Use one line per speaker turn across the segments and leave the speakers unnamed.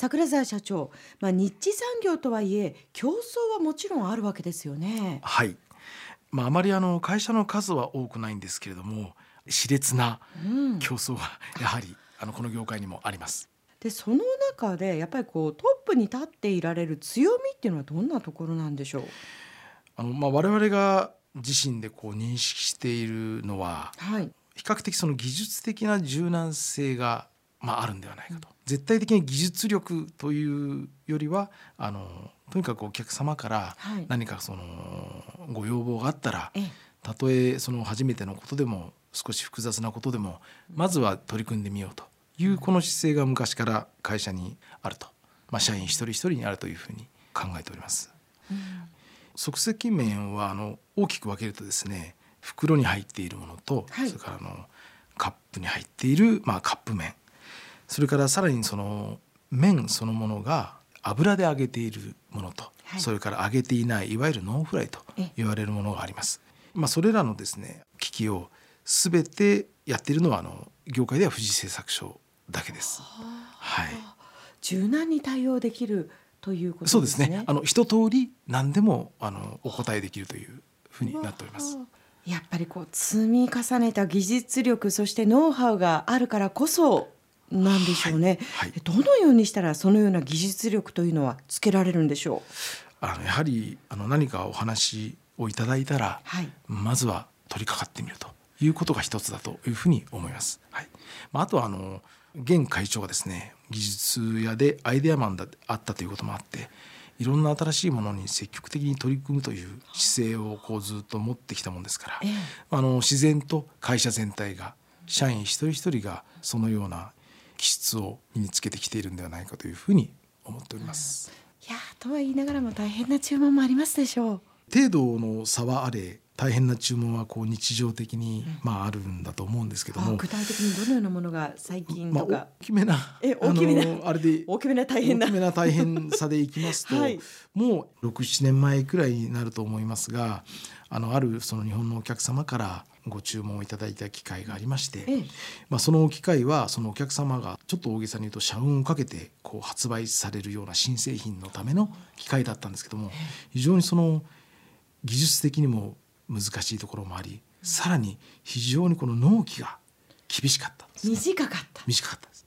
桜沢社長、まあ、日地産業とはいえ競争はもちろんあるわけですよね。
はいまあ、あまりあの会社の数は多くないんですけれども熾烈な競争はやはり、あのこの業界にもあります。
でその中でやっぱりこうトップに立っていられる強みっていうのはどんなところなんでしょう？
あの、まあ、我々が自身でこう認識しているのは、
はい、
比較的その技術的な柔軟性が、まあ、あるんではないかと、うん、絶対的に技術力というよりはあのとにかくお客様から何かそのご要望があったら、たとえその初めてのことでも少し複雑なことでもまずは取り組んでみようと。いうこの姿勢が昔から会社にあると、まあ、社員一人一人にあるというふうに考えております。うん、即席麺はあの大きく分けるとですね袋に入っているものと、はい、それからあのカップに入っている、まあ、カップ麺それからさらにその麺そのものが油で揚げているものと、はい、それから揚げていないいわゆるノンフライと言われるものがあります。まあ、それらのですね機器を全てやっているのはあの業界では富士製作所だけです。はい。
柔軟に対応できるということ、
ね、そうですね。あの一通り何でもあのお答えできるというふうになっております。
やっぱりこう積み重ねた技術力そしてノウハウがあるからこそなんでしょうね、はい。はい、どのようにしたらそのような技術力というのはつけられるんでしょ
う？あのやはりあの何かお話をいただいたら、はい、まずは取り掛かってみるということが一つだというふうに思います。はい。まあ、あとはあの現会長がですね技術屋でアイデアマンだあったということもあっていろんな新しいものに積極的に取り組むという姿勢をこうずっと持ってきたもんですから、ええ、あの自然と会社全体が社員一人一人がそのような気質を身につけてきているんではないかというふうに思っております。
い。やとは言いながらも大変な注文もありますでしょう。
程度の差はあれ大変な注文はこう日常的に、まああるんだと思うんですけども、
具体的にどのようなものが最近とか、まあ、
大きめな
え大きめなあれで大きめな大変な。
大きめな大変さでいきますと、はい、もう67年前くらいになると思いますがあのあるその日本のお客様からご注文をいただいた機会がありまして、ええ、まあ、その機会はそのお客様がちょっと大げさに言うと社運をかけてこう発売されるような新製品のための機会だったんですけども非常にその技術的にも難しいところもありさらに非常にこの納期が厳しかった
短かった。
短かったです。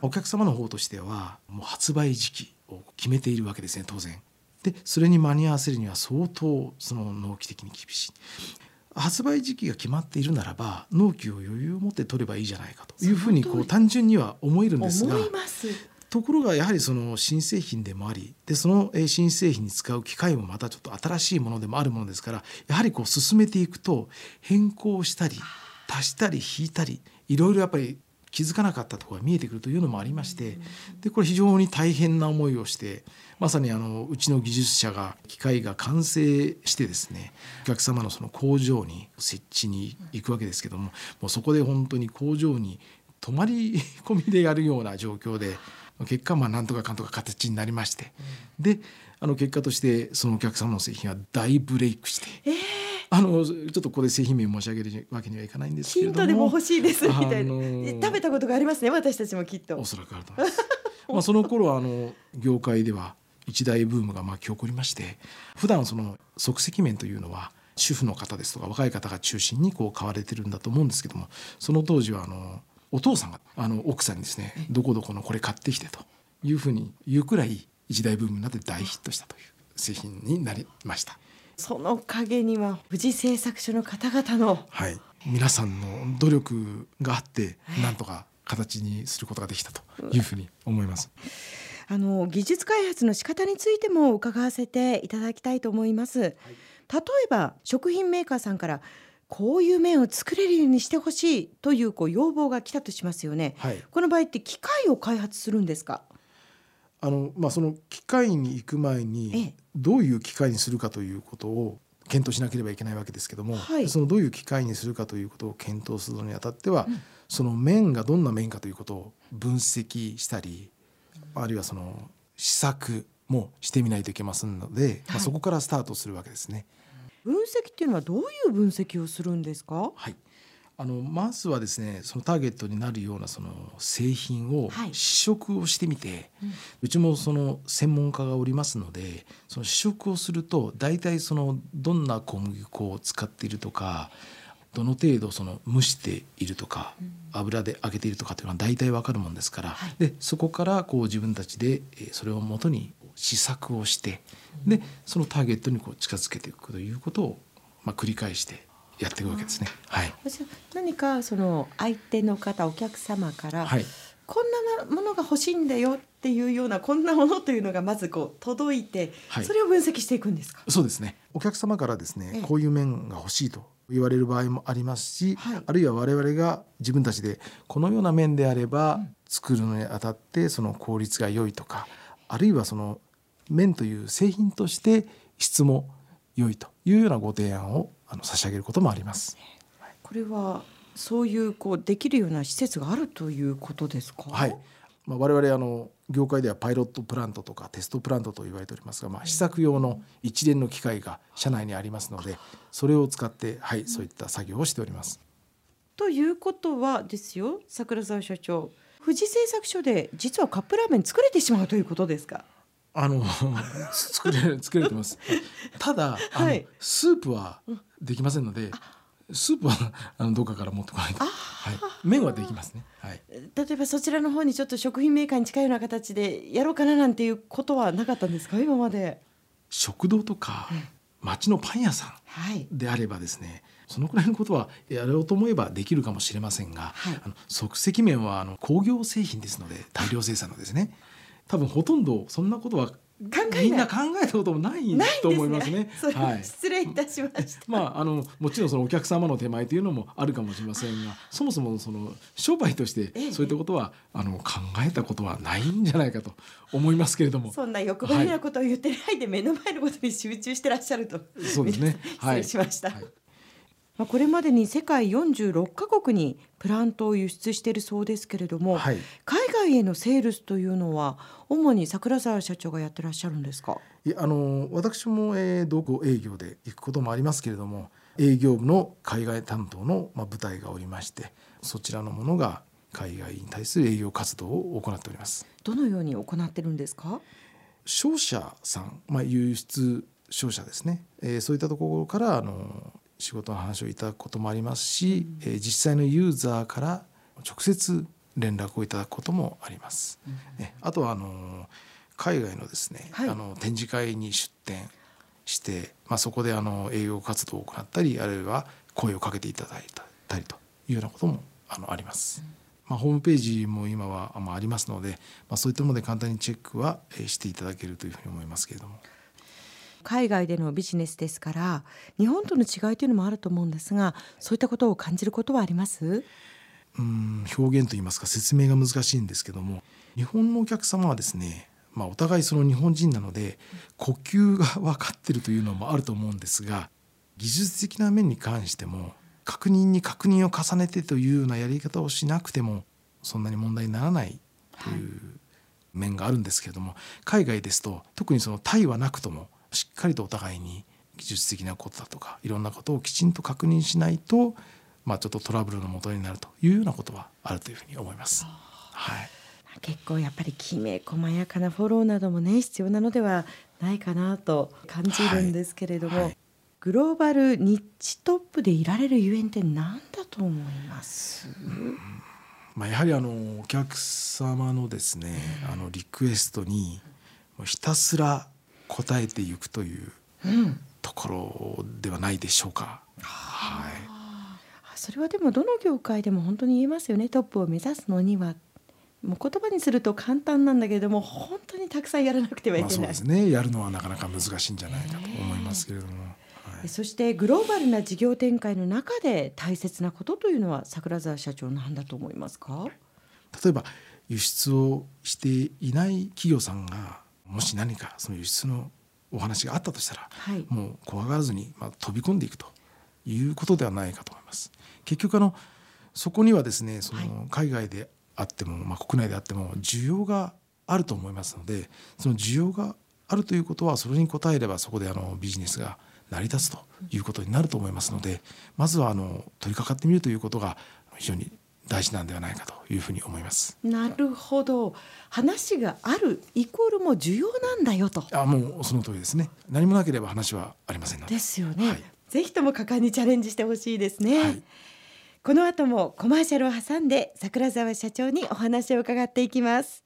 お客様の方としてはもう発売時期を決めているわけですね当然。でそれに間に合わせるには相当その納期的に厳しい発売時期が決まっているならば納期を余裕を持って取ればいいじゃないかと。いうふうにこう単純には思えるんですがところがやはりその新製品でもありでその新製品に使う機械もまたちょっと新しいものでもあるものですからやはりこう進めていくと変更したり足したり引いたりいろいろやっぱり気づかなかったところが見えてくるというのもありましてでこれ非常に大変な思いをしてまさにあのうちの技術者が機械が完成してですねお客様のその工場に設置に行くわけですけどももうそこで本当に工場に泊まり込みでやるような状況で結果まあなんとかかんとか形になりまして、であの結果としてそのお客様の製品は大ブレイクして。えーあのちょっとここで製品名申し上げるわけにはいかないんですけれども。
ヒントでも欲しいですみたいな、あのー、食べたことがありますね私たちもきっと。
お。そらくあると思いますまあその頃あの業界では一大ブームが巻き起こりまして普段その即席麺というのは主婦の方ですとか若い方が中心にこう買われてるんだと思うんですけどもその当時はあのお父さんがあの奥さんにですねどこどこのこれ買ってきてというふうに言うくらい一大ブームになって大ヒットしたという製品になりました。
その陰には富士製作所の方々の、
はい、皆さんの努力があって、なんとか形にすることができたというふうに思います。
あの技術開発の仕方についても伺わせていただきたいと思います。はい、例えば食品メーカーさんからこういう麺を作れるようにしてほしいというこう要望が来たとしますよね、はい、この場合って機械を開発するんですか？
あの、まあ、その機械に行く前にどういう機械にするかということを検討しなければいけないわけですけども、はい、そのどういう機械にするかということを検討するのにあたっては、うん、その麺がどんな麺かということを分析したり、うん、あるいはその試作もしてみないといけませんので、はい、まあ、そこからスタートするわけですね。
分析っていうのはどういう分析をするんですか？
はい。あのまずはですねそのターゲットになるようなその製品を
はい。
試食をしてみて、
う
うんちもその専門家がおりますのでその試食をすると大体そのどんな小麦粉を使っているとかどの程度その蒸しているとか油で揚げているとかっていうのは大体わかるもんですから、
はい。
でそこからこう自分たちでえーそれをもとに試作をしてでそのターゲットにこう近づけていくということを、まあ、繰り返してやっていくわけですね。はい、
何かその相手の方お客様から、
はい。
こんなものが欲しいんだよっていうようなこんなものというのがまずこう届いて、
はい。
それを分析していくんですか？
そうですね。お客様からですね、
ええ。
こういう麺が欲しいと言われる場合もありますし、
はい。
あるいは我々が自分たちでこのような麺であれば
うん。
作るのにあたってその効率が良いとかあるいはその麺という製品として質も良いというようなご提案をあの差し上げることもあります。
これはそういうこうできるような施設があるということですか？
はい。まあ、我々あの業界ではパイロットプラントとかテストプラントと言われておりますが、まあ、試作用の一連の機械が社内にありますのでそれを使って、はい、そういった作業をしております。
ということはですよ桜沢社長富士製作所で実はカップラーメン作れてしまうということですか？
あの作れる作れてます。ただ、あの
はい
スープはできませんので、スープはあのどっかから持ってこないと。
あ
はい、麺はできますね。はい。
例えばそちらの方にちょっと食品メーカーに近いような形でやろうかななんていうことはなかったんですか？今まで。
食堂とか町のパン屋さん
はい。
であればですねそのくらいのことはやろうと思えばできるかもしれませんが、
はい
あの即席麺はあの工業製品ですので大量生産のですね多分ほとんどそんなことはみんな考えたこともないと思いますね。
それ
はい。
失礼いたしました。
まあ、あのもちろんそのお客様の手前というのもあるかもしれませんが そもそもその商売として
ええ。
そういったことはあの考えたことはないんじゃないかと思いますけれども。
そんな欲張りなことを言ってないで、目の前のことに集中してらっしゃると。
そうですね。
失礼しました。
はい。
まあこれまでに世界46カ国にプラントを輸出しているそうですけれども、
はい。
海外へのセールスというのは主に桜沢社長がやってらっしゃるんですか？
いやあの私も、えー、同行営業で行くこともありますけれども営業部の海外担当の、まあ、部隊がおりましてそちらのものが海外に対する営業活動を行っております。
どのように行ってるんですか？
商社さん、まあ、輸出商社ですね、えーそういったところからあの仕事の話をいただくこともありますし、えー実際のユーザーから直接連絡をいただくこともあります。えあとはあの海外のですね、
はい
あの展示会に出展して、まあ、そこであの営業活動を行ったりあるいは声をかけていただいたりというようなこともあのあります。まあ、ホームページも今はまあありますので、まあ、そういったもので簡単にチェックはえーしていただけるというふうに思いますけれども。
海外でのビジネスですから日本との違いというのもあると思うんですがそういったことを感じることはあります？
うん表現といいますか説明が難しいんですけども日本のお客様はですね、まあ、お互いその日本人なので呼吸が分かってるというのもあると思うんですが技術的な面に関しても確認に確認を重ねてというようなやり方をしなくてもそんなに問題にならないという面があるんですけれども海外ですと特にその対はなくともしっかりとお互いに技術的なことだとかいろんなことをきちんと確認しないと、まあ、ちょっとトラブルの元になるというようなことはあるというふうに思います。はい。
結構やっぱりきめ細やかなフォローなどもね必要なのではないかなと感じるんですけれども、
はい。はい
グローバルニッチトップでいられるゆえんって何だと思います、
まあ、やはりあのお客様のですねあのリクエストにひたすら応えていくという
うん、
ところではないでしょうか。はい。
あそれはでもどの業界でも本当に言えますよね。トップを目指すのにはもう言葉にすると簡単なんだけれども本当にたくさんやらなくてはい
まあ、
けない、
そうですね。やるのはなかなか難しいんじゃないかと思いますけれども、はい
そしてグローバルな事業展開の中で大切なことというのは桜沢社長何だと思いますか？
例えば輸出をしていない企業さんがもし何かその輸出のお話があったとしたら
はい。
もう怖がらずに、まあ、飛び込んでいくということではないかと思います。結局あのそこにはですねその海外であっても、まあ、国内であっても需要があると思いますのでその需要があるということはそれに応えればそこであのビジネスが成り立つということになると思いますのでまずはあの取り掛かってみるということが非常に大事なんではないかというふうに思います。
なるほど。話があるイコールも重要なんだよと。
あもうその通りですね。何もなければ話はありませんので。
ですよね、
はい
ぜひとも果敢にチャレンジしてほしいですね、
はい。
この後もコマーシャルを挟んで桜沢社長にお話を伺っていきます